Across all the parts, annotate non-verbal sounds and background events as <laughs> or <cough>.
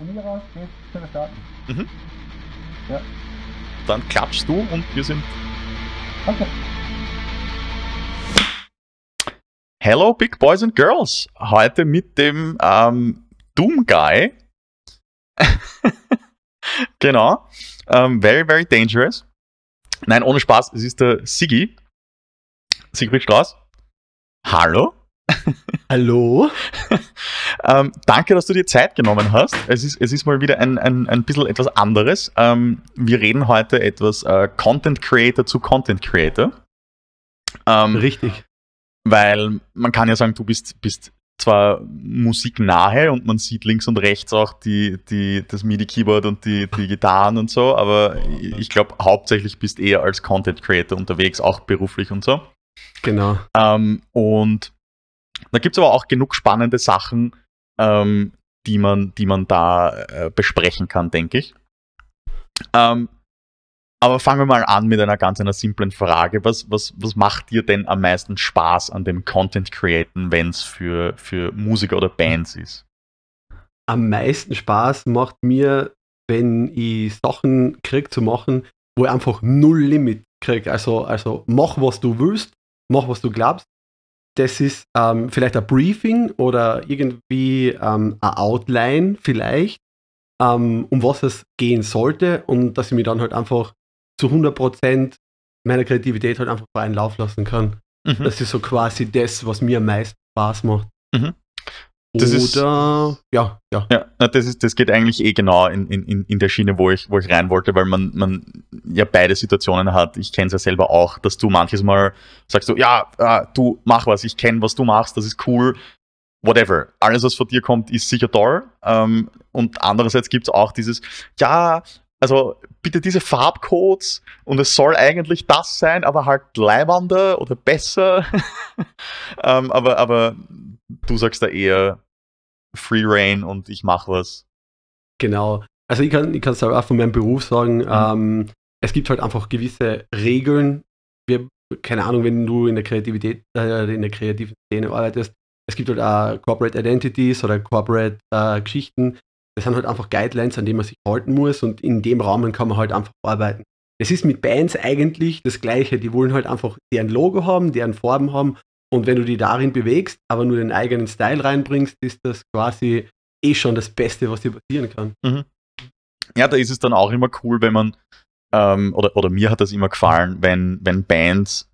aus geht's, können wir starten. Mhm. Ja. Dann klatschst du und wir sind. Danke. Hello, Big Boys and Girls. Heute mit dem ähm, Doom Guy. <laughs> genau. Ähm, very, very dangerous. Nein, ohne Spaß, es ist der Sigi. Siegfried Strauß. Hallo. Hallo? <laughs> Ähm, danke, dass du dir Zeit genommen hast. Es ist, es ist mal wieder ein, ein, ein bisschen etwas anderes. Ähm, wir reden heute etwas äh, Content Creator zu Content Creator. Ähm, Richtig. weil man kann ja sagen, du bist, bist zwar musiknahe und man sieht links und rechts auch die, die, das MIDI-Keyboard und die, die Gitarren und so, aber ich glaube, hauptsächlich bist eher als Content Creator unterwegs, auch beruflich und so. Genau. Ähm, und da gibt es aber auch genug spannende Sachen, ähm, die, man, die man da äh, besprechen kann, denke ich. Ähm, aber fangen wir mal an mit einer ganz einer simplen Frage. Was, was, was macht dir denn am meisten Spaß an dem Content Createn, wenn es für, für Musiker oder Bands ist? Am meisten Spaß macht mir, wenn ich Sachen krieg zu machen, wo ich einfach null Limit krieg. Also, also mach, was du willst, mach, was du glaubst. Das ist ähm, vielleicht ein Briefing oder irgendwie ähm, eine Outline vielleicht, ähm, um was es gehen sollte und dass ich mir dann halt einfach zu 100% meiner Kreativität halt einfach freien Lauf lassen kann. Mhm. Das ist so quasi das, was mir am meisten Spaß macht. Mhm. Das ist- Oder, ja, ja. Ja, na, das, ist, das geht eigentlich eh genau in, in, in der Schiene, wo ich, wo ich rein wollte, weil man, man ja beide Situationen hat. Ich kenne es ja selber auch, dass du manches Mal sagst du, ja, äh, du mach was, ich kenne, was du machst, das ist cool, whatever. Alles, was von dir kommt, ist sicher toll. Ähm, und andererseits gibt es auch dieses, ja, also bitte diese Farbcodes und es soll eigentlich das sein, aber halt leibander oder besser. <laughs> ähm, aber, aber du sagst da eher Free Reign und ich mach was. Genau. Also ich kann ich kann es auch von meinem Beruf sagen, Mhm. ähm, es gibt halt einfach gewisse Regeln. Wir, keine Ahnung, wenn du in der Kreativität, äh, in der kreativen Szene arbeitest, es gibt halt auch Corporate Identities oder Corporate äh, Geschichten. Das sind halt einfach Guidelines, an denen man sich halten muss und in dem Rahmen kann man halt einfach arbeiten. Es ist mit Bands eigentlich das Gleiche. Die wollen halt einfach deren Logo haben, deren Farben haben und wenn du die darin bewegst, aber nur den eigenen Style reinbringst, ist das quasi eh schon das Beste, was dir passieren kann. Ja, da ist es dann auch immer cool, wenn man, ähm, oder, oder mir hat das immer gefallen, wenn, wenn Bands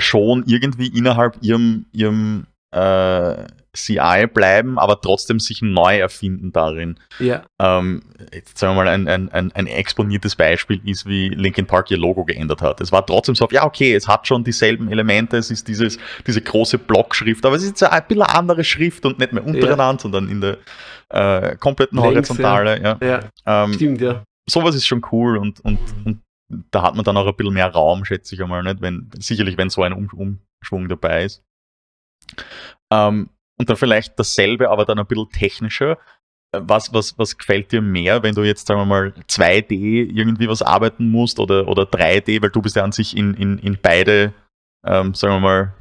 schon irgendwie innerhalb ihrem, ihrem äh, CI bleiben, aber trotzdem sich neu erfinden darin. Ja, Ähm, jetzt sagen wir mal, ein, ein, ein, ein exponiertes Beispiel ist, wie Linkin Park ihr Logo geändert hat. Es war trotzdem so, ja, okay, es hat schon dieselben Elemente, es ist dieses, diese große Blockschrift, aber es ist jetzt ein bisschen eine andere Schrift und nicht mehr untereinander, sondern in der äh, kompletten Längs, Horizontale. Ja. ja, Ähm, stimmt, ja. sowas ist schon cool und, und, und da hat man dann auch ein bisschen mehr Raum, schätze ich einmal, nicht? Wenn, sicherlich, wenn so ein um Umschwung dabei ist. Ähm, und dann vielleicht dasselbe, aber dann ein bisschen technischer. Äh, Was, was, was gefällt dir mehr, wenn du jetzt, sagen wir mal, 2D irgendwie was arbeiten musst oder, oder 3D, weil du bist ja an sich in, in, in beide, ähm, sagen wir mal,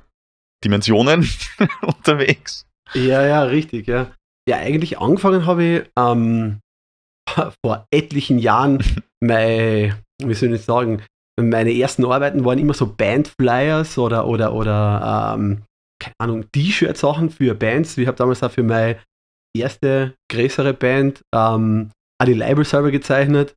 Dimensionen <laughs> unterwegs. Ja, ja, richtig, ja. Ja, eigentlich angefangen habe ich ähm, <laughs> vor etlichen Jahren, <laughs> mein, wie soll ich sagen, meine ersten Arbeiten waren immer so Bandflyers oder, oder, oder ähm, keine Ahnung, T-Shirt-Sachen für Bands. Ich habe damals auch für meine erste größere Band ähm, auch die Label selber gezeichnet.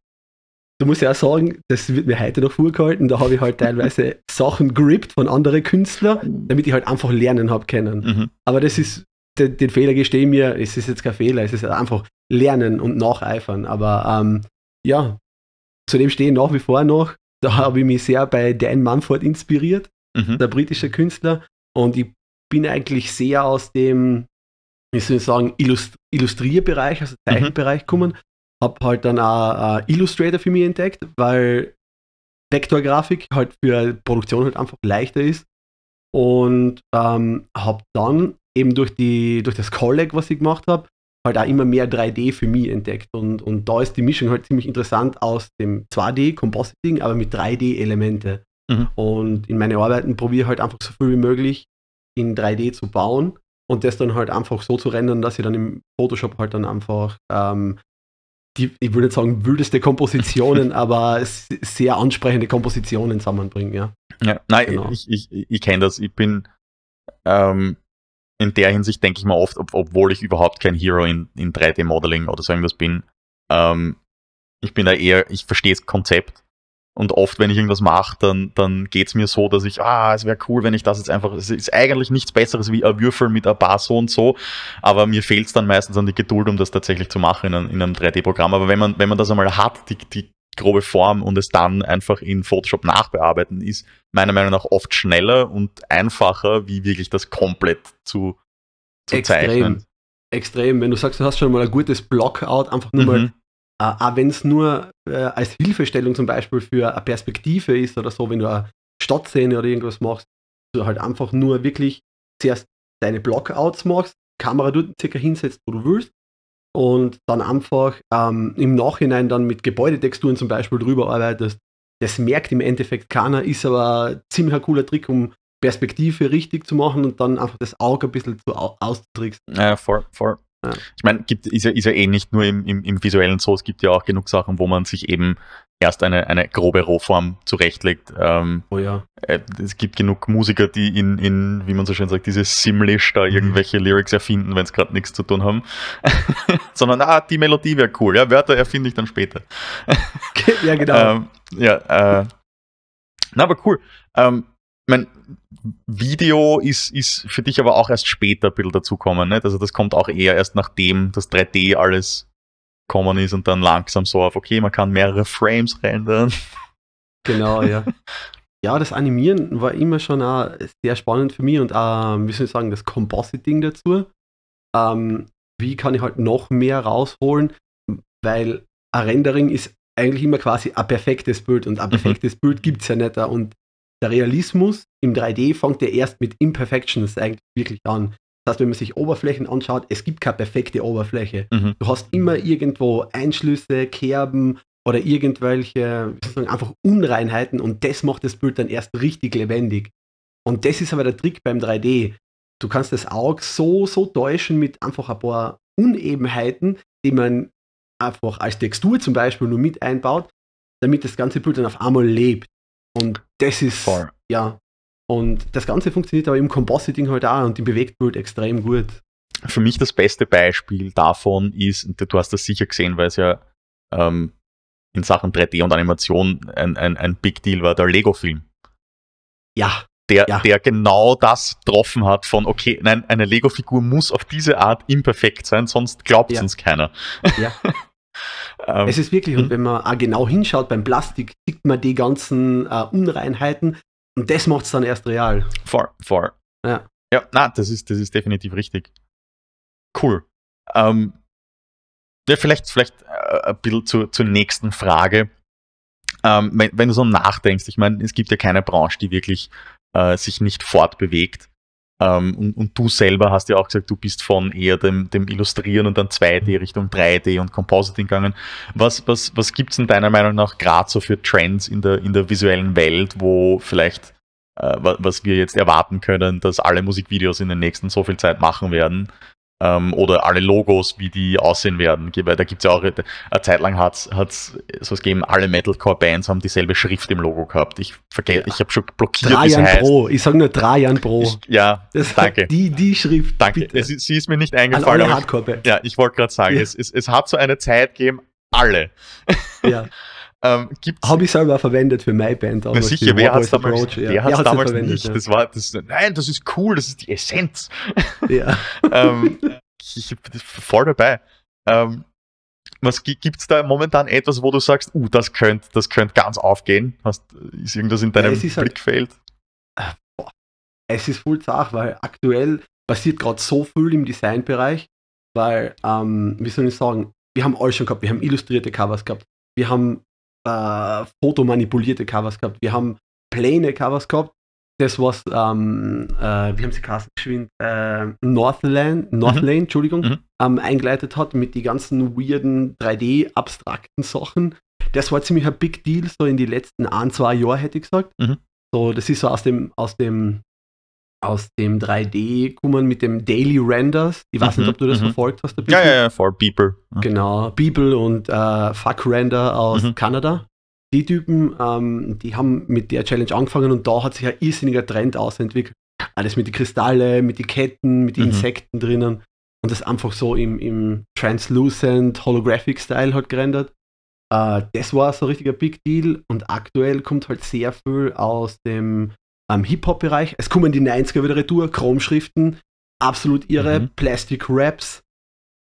Du musst ja auch sagen, das wird mir heute noch vorgehalten. Da habe ich halt teilweise <laughs> Sachen grippt von anderen Künstlern, damit ich halt einfach lernen habe können. Mhm. Aber das ist, den, den Fehler gestehe ich mir, es ist jetzt kein Fehler, es ist halt einfach lernen und nacheifern. Aber ähm, ja, zudem stehe ich nach wie vor noch. Da habe ich mich sehr bei Dan Mumford inspiriert, Mhm. der britische Künstler. Und ich bin eigentlich sehr aus dem, wie soll ich sagen, Illust Illustrierbereich, also Zeichenbereich gekommen. Habe halt dann auch äh, Illustrator für mich entdeckt, weil Vektorgrafik halt für Produktion halt einfach leichter ist. Und ähm, habe dann eben durch, die, durch das Colleg, was ich gemacht habe, halt auch immer mehr 3D für mich entdeckt. Und, und da ist die Mischung halt ziemlich interessant aus dem 2D, Compositing, aber mit 3D-Elemente. Mhm. Und in meine Arbeiten probiere ich halt einfach so viel wie möglich in 3D zu bauen und das dann halt einfach so zu rendern, dass ich dann im Photoshop halt dann einfach ähm, die, ich würde nicht sagen wildeste Kompositionen, <laughs> aber sehr ansprechende Kompositionen zusammenbringen, ja. Ja, nein, Genau. ich, ich, ich, ich kenne das. Ich bin ähm, in der Hinsicht, denke ich mal oft, ob, obwohl ich überhaupt kein Hero in, in 3D-Modeling oder so irgendwas bin, ähm, ich bin da eher, ich verstehe das Konzept. Und oft, wenn ich irgendwas mache, dann, dann geht es mir so, dass ich, ah, es wäre cool, wenn ich das jetzt einfach, es ist eigentlich nichts Besseres wie ein Würfel mit ein paar so und so, aber mir fehlt es dann meistens an die Geduld, um das tatsächlich zu machen in einem, in einem 3D-Programm. Aber wenn man, wenn man das einmal hat, die, die grobe Form und es dann einfach in Photoshop nachbearbeiten, ist meiner Meinung nach oft schneller und einfacher, wie wirklich das komplett zu, zu Extrem. zeichnen. Extrem. Wenn du sagst, du hast schon mal ein gutes Blockout, einfach nur mal Mhm. Äh, auch wenn es nur äh, als Hilfestellung zum Beispiel für eine Perspektive ist oder so, wenn du eine Stadtszene oder irgendwas machst, du halt einfach nur wirklich zuerst deine Blockouts machst, Kamera dort circa hinsetzt, wo du willst und dann einfach ähm, im Nachhinein dann mit Gebäudetexturen zum Beispiel drüber arbeitest. Das merkt im Endeffekt keiner, ist aber ziemlich ein cooler Trick, um Perspektive richtig zu machen und dann einfach das Auge ein bisschen zu au auszutricksen. Ja, voll, voll. Ja. Ich meine, gibt, ist, ja, ist ja eh nicht nur im, im, im visuellen so, es gibt ja auch genug Sachen, wo man sich eben erst eine, eine grobe Rohform zurechtlegt. Ähm, Oh ja. äh, es gibt genug Musiker, die in, in wie man so schön sagt, dieses Simlish da irgendwelche Lyrics erfinden, wenn es gerade nichts zu tun haben. <laughs> Sondern, ah, die Melodie wäre cool. Ja, Wörter erfinde ich dann später. <laughs> ja, genau. Ähm, ja, äh, na, aber cool. Ähm, mein Video ist, ist für dich aber auch erst später ein bisschen dazukommen. Nicht? Also das kommt auch eher erst nachdem das 3D alles kommen ist und dann langsam so auf, okay, man kann mehrere Frames rendern. Genau, ja. <laughs> Ja, das Animieren war immer schon auch sehr spannend für mich und auch, wie soll ich sagen, das Compositing dazu. Ähm, wie kann ich halt noch mehr rausholen, weil ein Rendering ist eigentlich immer quasi ein perfektes Bild und ein Mhm. perfektes Bild gibt es ja nicht. Und der Realismus im 3D fängt ja erst mit Imperfections eigentlich wirklich an. Das heißt, wenn man sich Oberflächen anschaut, es gibt keine perfekte Oberfläche. Mhm. Du hast immer irgendwo Einschlüsse, Kerben oder irgendwelche sagen, einfach Unreinheiten und das macht das Bild dann erst richtig lebendig. Und das ist aber der Trick beim 3D. Du kannst das Auge so, so täuschen mit einfach ein paar Unebenheiten, die man einfach als Textur zum Beispiel nur mit einbaut, damit das ganze Bild dann auf einmal lebt. Und das ist, Voll. ja, und das Ganze funktioniert aber im Compositing halt auch und im Bewegtbild extrem gut. Für mich das beste Beispiel davon ist, und du hast das sicher gesehen, weil es ja ähm, in Sachen 3D und Animation ein, ein, ein Big Deal war, der Lego-Film. Ja, der, Ja. der genau das getroffen hat von, okay, nein, eine Lego-Figur muss auf diese Art imperfekt sein, sonst glaubt Ja. uns keiner. Ja. <laughs> ähm, Es ist wirklich, und wenn man auch genau hinschaut beim Plastik, sieht man die ganzen äh, Unreinheiten und das macht es dann erst real. voll, voll. Ja. Ja, na, das ist, das ist definitiv richtig. Cool. Ähm, ja, vielleicht, vielleicht äh, ein bisschen zur, zur nächsten Frage. Ähm, wenn, wenn du so nachdenkst, ich meine, es gibt ja keine Branche, die wirklich äh, sich nicht fortbewegt. Ähm, und, und du selber hast ja auch gesagt, du bist von eher dem, dem Illustrieren und dann 2D Richtung 3D und Compositing gegangen. Was, was, was gibt es in deiner Meinung nach gerade so für Trends in der, in der visuellen Welt, wo vielleicht, äh, wa- was wir jetzt erwarten können, dass alle Musikvideos in den nächsten so viel Zeit machen werden? Ähm, oder alle Logos, wie die aussehen werden. Weil da gibt es ja auch, eine Zeit lang hat es sowas gegeben, alle Metalcore-Bands haben dieselbe Schrift im Logo gehabt. Ich vergesse, Ja. ich habe schon blockiert, es Trajan. Pro, ich sage nur Trajan Pro. Ich, ja, Das danke. Die, die Schrift, Danke. bitte. Es, sie ist mir nicht An eingefallen. alle Aber ich, Hardcore. ja, ich wollte gerade sagen, Ja. es, es, es hat so eine Zeit gegeben, alle. Ja. <laughs> Ähm, Habe ich selber verwendet für meine Band. na damals, sicher, wer hat es damals, Approach, ja. wer hat's hat's damals verwendet, nicht? ja. Das war, das, nein, das ist cool, das ist die Essenz. Ja. <laughs> ähm, ich bin voll dabei. Ähm, was gibt es da momentan etwas, wo du sagst, uh, das könnte das könnt ganz aufgehen? Hast, ist irgendwas in deinem ist halt- Blickfeld? es ist voll zart, weil aktuell passiert gerade so viel im Designbereich, weil, ähm, wie soll ich sagen, wir haben alles schon gehabt, wir haben illustrierte Covers gehabt, wir haben äh, fotomanipulierte Covers gehabt, wir haben plane Covers gehabt, das was, ähm, äh, wie haben sie Kassen geschwind, äh, Northland, Northlane, Entschuldigung, Mhm. ähm, eingeleitet hat mit die ganzen weirden 3D-abstrakten Sachen. Das war ziemlich ein Big Deal, so in die letzten ein, zwei Jahre hätte ich gesagt. Mhm. So, das ist so aus dem, aus dem aus dem 3D kommen mit dem Daily Renders. Ich weiß Mhm, nicht, ob du das mhm. verfolgt hast. Ja, ja, ja, for People. Genau, People und äh, Fuck Render aus Mhm. Kanada. Die Typen, ähm, die haben mit der Challenge angefangen und da hat sich ein irrsinniger Trend ausentwickelt. Alles mit den Kristalle, mit den Ketten, mit den Mhm. Insekten drinnen und das einfach so im, im Translucent Holographic Style hat gerendert. Äh, das war so ein richtiger Big Deal und aktuell kommt halt sehr viel aus dem ähm, Hip-Hop-Bereich. Es kommen die 90er wieder retour, Chromschriften, absolut irre, Mhm. Plastic Wraps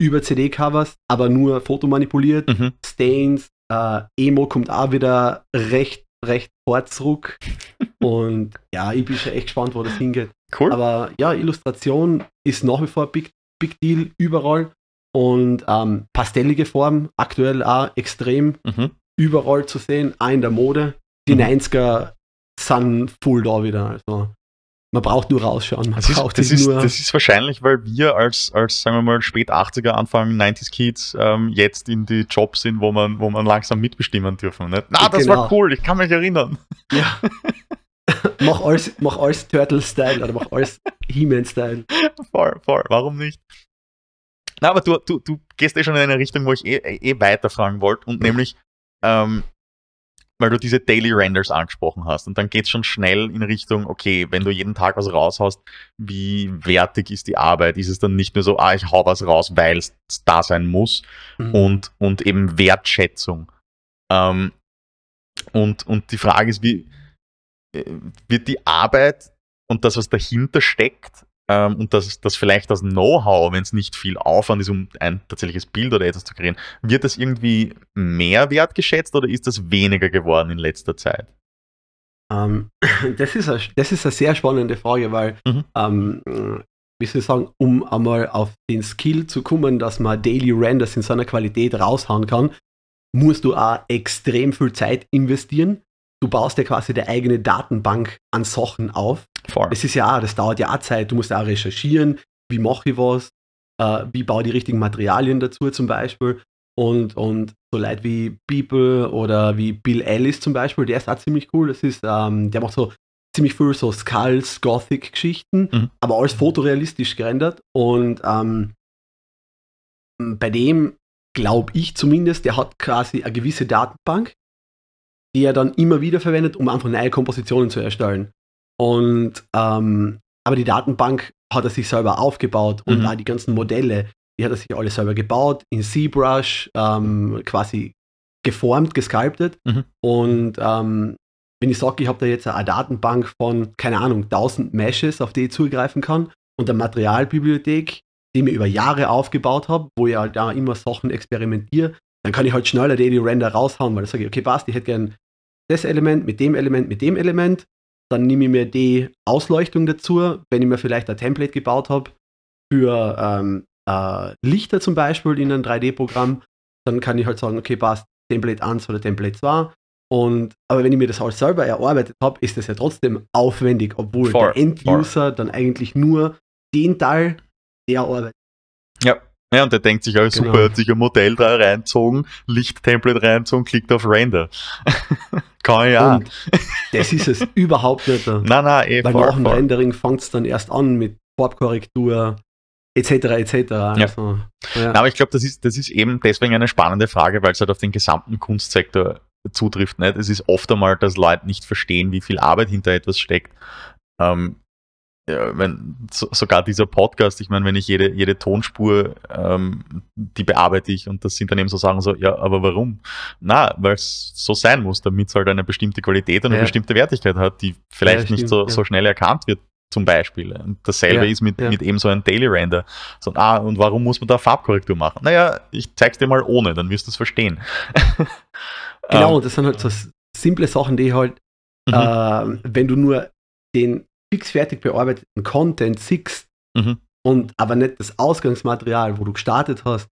über CD-Covers, aber nur fotomanipuliert. Mhm. Stains, äh, Emo kommt auch wieder recht, recht fort zurück. <laughs> Und ja, ich bin schon echt gespannt, wo das hingeht. Cool. Aber ja, Illustration ist nach wie vor ein Big, Big Deal überall. Und ähm, pastellige Form aktuell auch extrem mhm. überall zu sehen, auch in der Mode. Die Mhm. 90er sind full da wieder. Also man braucht nur rausschauen. Das ist, das, ist, das ist wahrscheinlich, weil wir als, als sagen wir mal, spät 80er, Anfang 90s Kids ähm, jetzt in die Jobs sind, wo man, wo man langsam mitbestimmen dürfen. Nicht? Na, das war Genau. cool, ich kann mich erinnern. ja. <laughs> mach alles, mach alles Turtle-Style oder mach alles He-Man-Style. voll, voll, warum nicht? Na, aber du, du, du gehst eh schon in eine Richtung, wo ich eh, eh weiterfragen wollte, und nämlich, ähm, weil du diese Daily Renders angesprochen hast. Und dann geht es schon schnell in Richtung, okay, wenn du jeden Tag was raushaust, wie wertig ist die Arbeit? Ist es dann nicht nur so, ah, ich hau was raus, weil es da sein muss? Mhm. und, und eben Wertschätzung. Ähm, und, und die Frage ist, wie äh, wird die Arbeit und das, was dahinter steckt, ähm, und das, das vielleicht das Know-how, wenn es nicht viel Aufwand ist, um ein tatsächliches Bild oder etwas zu kreieren, wird das irgendwie mehr wertgeschätzt oder ist das weniger geworden in letzter Zeit? Ähm, <laughs> das, ist eine, das ist eine sehr spannende Frage, weil, Mhm. ähm, wie soll ich sagen, um einmal auf den Skill zu kommen, dass man Daily Renders in so einer Qualität raushauen kann, musst du auch extrem viel Zeit investieren. Du baust ja quasi deine eigene Datenbank an Sachen auf. Voll. Es ist ja das dauert ja auch Zeit. Du musst auch recherchieren, wie mache ich was, äh, wie baue ich die richtigen Materialien dazu zum Beispiel. Und, und so Leute wie People oder wie Bill Ellis zum Beispiel, der ist auch ziemlich cool. Das ist, ähm, der macht so ziemlich viel so Skulls, Gothic-Geschichten, Mhm. aber alles fotorealistisch gerendert. Und ähm, bei dem glaube ich zumindest, der hat quasi eine gewisse Datenbank, die er dann immer wieder verwendet, um einfach neue Kompositionen zu erstellen. Und ähm, aber die Datenbank hat er sich selber aufgebaut und Mhm. auch die ganzen Modelle, die hat er sich alle selber gebaut, in ZBrush ähm, quasi geformt, gesculptet. Mhm. Und ähm, wenn ich sage, ich habe da jetzt eine Datenbank von, keine Ahnung, 1000 Meshes, auf die ich zugreifen kann und eine Materialbibliothek, die ich mir über Jahre aufgebaut habe, wo ich halt da immer Sachen experimentiere, dann kann ich halt schneller die Render raushauen, weil dann sage ich, okay, passt, ich hätte gern das Element mit dem Element mit dem Element, dann nehme ich mir die Ausleuchtung dazu, wenn ich mir vielleicht ein Template gebaut habe für ähm, äh, Lichter zum Beispiel in einem 3D-Programm, dann kann ich halt sagen, okay, passt, Template 1 oder Template 2. Und, aber wenn ich mir das halt selber erarbeitet habe, ist das ja trotzdem aufwendig, obwohl Voll, der End-User dann eigentlich nur den Teil der Arbeit. Ja. Und der denkt sich, super, Genau. er hat sich ein Modell da reinzogen, Lichttemplate reinzogen, klickt auf Render. <laughs> Kann ich ja. <laughs> Das ist es überhaupt nicht. <laughs> Nein, nein, eh, Weil voll, nach dem voll. Rendering fängt es dann erst an mit Farbkorrektur etc. etc. Also, ja. Na, aber ich glaube, das ist, das ist eben deswegen eine spannende Frage, weil es halt auf den gesamten Kunstsektor zutrifft. Nicht? Es ist oft einmal, dass Leute nicht verstehen, wie viel Arbeit hinter etwas steckt. Ähm, ja, wenn, so, sogar dieser Podcast, ich meine, wenn ich jede, jede Tonspur, ähm, die bearbeite ich und das sind dann eben so Sachen so, ja, aber warum? Na, weil es so sein muss, damit es halt eine bestimmte Qualität und eine Ja. bestimmte Wertigkeit hat, die vielleicht Ja, nicht stimmt, so, ja. so schnell erkannt wird, zum Beispiel. Und dasselbe Ja, ist mit, ja. mit eben so einem Daily Render. So, ah, und warum muss man da Farbkorrektur machen? Naja, ich zeig's dir mal ohne, dann wirst du es verstehen. <laughs> Genau, Ähm, das sind halt so simple Sachen, die halt, mhm, ähm, wenn du nur den fixfertig bearbeiteten Content siehst mhm. und aber nicht das Ausgangsmaterial, wo du gestartet hast,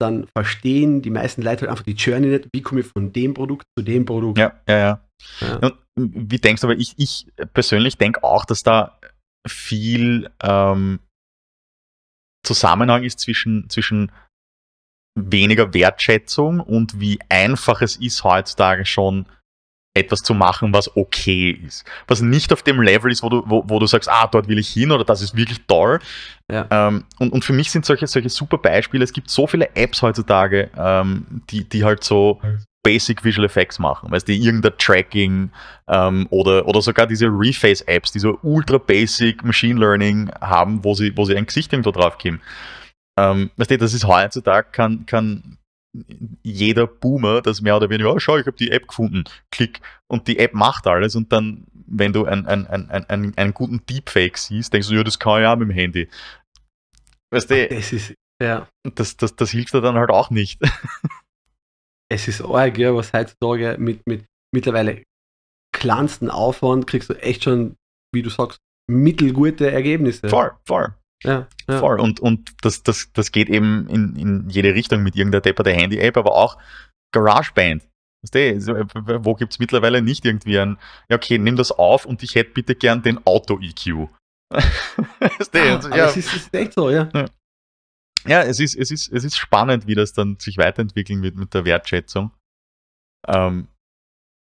dann verstehen die meisten Leute halt einfach die Journey nicht, wie komme ich von dem Produkt zu dem Produkt. Ja, ja, ja. Ja. Und wie denkst du, aber ich, ich persönlich denke auch, dass da viel ähm, Zusammenhang ist zwischen, zwischen weniger Wertschätzung und wie einfach es ist heutzutage schon etwas zu machen, was okay ist. Was nicht auf dem Level ist, wo du, wo, wo du sagst, ah, dort will ich hin oder das ist wirklich toll. Ja. Ähm, und, und für mich sind solche, solche super Beispiele, es gibt so viele Apps heutzutage, ähm, die, die halt so Basic Visual Effects machen, weißt du, irgendein Tracking ähm, oder, oder sogar diese Reface-Apps, die so ultra basic Machine Learning haben, wo sie, wo sie ein Gesicht irgendwo drauf geben. Ähm, weißt du, das ist heutzutage, kann, kann jeder Boomer das mehr oder weniger, oh, schau, ich habe die App gefunden, klick und die App macht alles und dann, wenn du einen, einen, einen, einen, einen guten Deepfake siehst, denkst du, ja, das kann ich auch mit dem Handy. Weißt du, Das ist, ja, das, das, das hilft dir dann halt auch nicht. <laughs> es ist arg, ja, was heutzutage mit, mit mittlerweile kleinsten Aufwand kriegst du echt schon, wie du sagst, mittelgute Ergebnisse. Voll, voll. Ja, ja. Voll. Und, und das, das, das geht eben in, in jede Richtung mit irgendeiner depperte Handy-App, aber auch GarageBand. Weißt du, so, wo gibt es mittlerweile nicht irgendwie ein, ja, okay, nimm das auf und ich hätte bitte gern den Auto-EQ. <laughs> weißt du, also, ja, es ist, ist echt so, ja. ja, es ist, es, ist, es ist spannend, wie das dann sich weiterentwickeln wird mit der Wertschätzung. Ähm,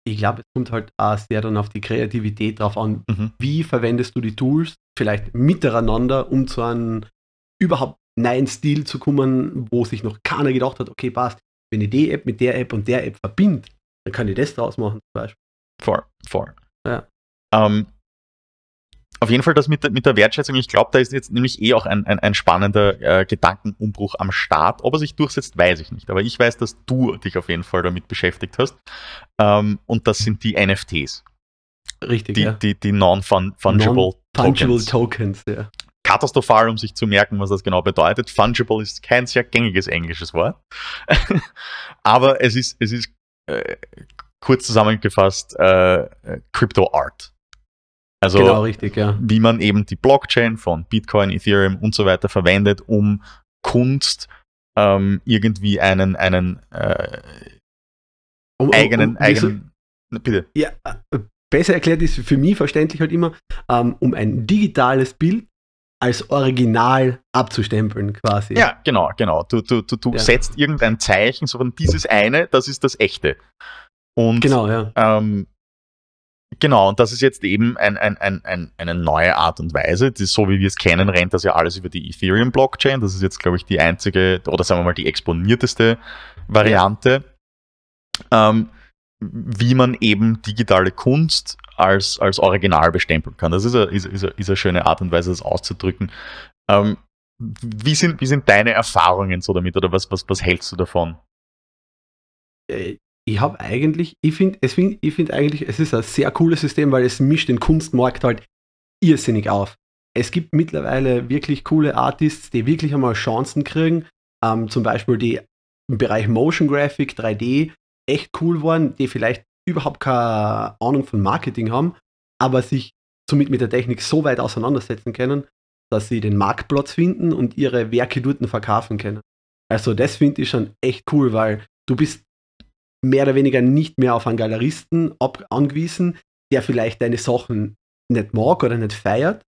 Ich glaube, es kommt halt auch sehr dann auf die Kreativität drauf an. mhm. Wie verwendest du die Tools vielleicht miteinander, um zu einem überhaupt neuen Stil zu kommen, wo sich noch keiner gedacht hat, okay, passt, wenn ich die App mit der App und der App verbinde, dann kann ich das draus machen zum Beispiel. Voll, voll. Ja. Ähm, auf jeden Fall das mit der, mit der Wertschätzung, ich glaube, da ist jetzt nämlich eh auch ein, ein, ein spannender äh, Gedankenumbruch am Start. Ob er sich durchsetzt, weiß ich nicht. Aber ich weiß, dass du dich auf jeden Fall damit beschäftigt hast. Ähm, und das sind die NFTs, Richtig, die, ja. die, die Non-Fungible Fungible Tokens. Tokens, ja. Katastrophal, um sich zu merken, was das genau bedeutet. Fungible ist kein sehr gängiges englisches Wort. <laughs> Aber es ist, es ist äh, kurz zusammengefasst äh, Crypto Art. Also genau, richtig, ja. wie man eben die Blockchain von Bitcoin, Ethereum und so weiter verwendet, um Kunst ähm, irgendwie einen, einen äh, Um, um- eigenen, um, so- eigenen, bitte. Ja, äh, besser erklärt ist für mich verständlich halt immer, ähm, um ein digitales Bild als Original abzustempeln quasi. Ja, genau, genau. Du, du, du, du Ja. setzt irgendein Zeichen, so von dieses eine, das ist das echte. Und Genau, ja. Ähm, genau, und das ist jetzt eben ein, ein, ein, ein, eine neue Art und Weise. Das ist so wie wir es kennen, rennt das ja alles über die Ethereum-Blockchain. Das ist jetzt, glaube ich, die einzige, oder sagen wir mal, die exponierteste Variante, ähm, wie man eben digitale Kunst als, als Original bestempeln kann. Das ist eine, ist, ist, ist eine schöne Art und Weise, das auszudrücken. Ähm, wie, sind, wie sind deine Erfahrungen so damit oder was, was, was hältst du davon? Äh, Ich habe eigentlich, ich finde, find, ich finde eigentlich, es ist ein sehr cooles System, weil es mischt den Kunstmarkt halt irrsinnig auf. Es gibt mittlerweile wirklich coole Artists, die wirklich einmal Chancen kriegen. Ähm, zum Beispiel die im Bereich Motion Graphic, 3D echt cool waren, die vielleicht überhaupt keine Ahnung von Marketing haben, aber sich somit mit der Technik so weit auseinandersetzen können, dass sie den Marktplatz finden und ihre Werke dort verkaufen können. Also das finde ich schon echt cool, weil du bist mehr oder weniger nicht mehr auf einen Galeristen angewiesen, der vielleicht deine Sachen nicht mag oder nicht feiert,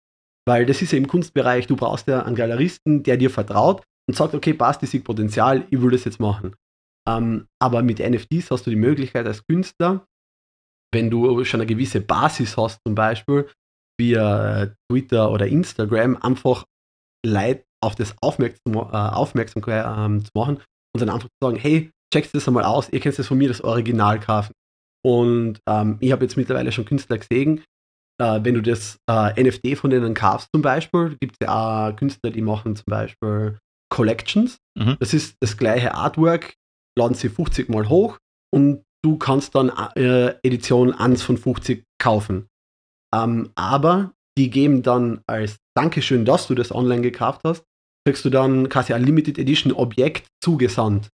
weil das ist ja im Kunstbereich, du brauchst ja einen Galeristen, der dir vertraut und sagt, okay, passt, ich sehe Potenzial, ich will das jetzt machen. Ähm, aber mit NFTs hast du die Möglichkeit als Künstler, wenn du schon eine gewisse Basis hast, zum Beispiel via Twitter oder Instagram, einfach Leute auf das aufmerksam, äh, aufmerksam ähm, zu machen und dann einfach zu sagen, hey, checkt das einmal aus, ihr könnt das von mir das Original kaufen. Und ähm, ich habe jetzt mittlerweile schon Künstler gesehen, äh, wenn du das äh, NFT von denen kaufst zum Beispiel, gibt es ja auch Künstler, die machen zum Beispiel Collections. Mhm. Das ist das gleiche Artwork, laden sie 50 Mal hoch und du kannst dann äh, Edition 1 von 50 kaufen. Ähm, aber die geben dann als Dankeschön, dass du das online gekauft hast, kriegst du dann quasi ein Limited Edition Objekt zugesandt.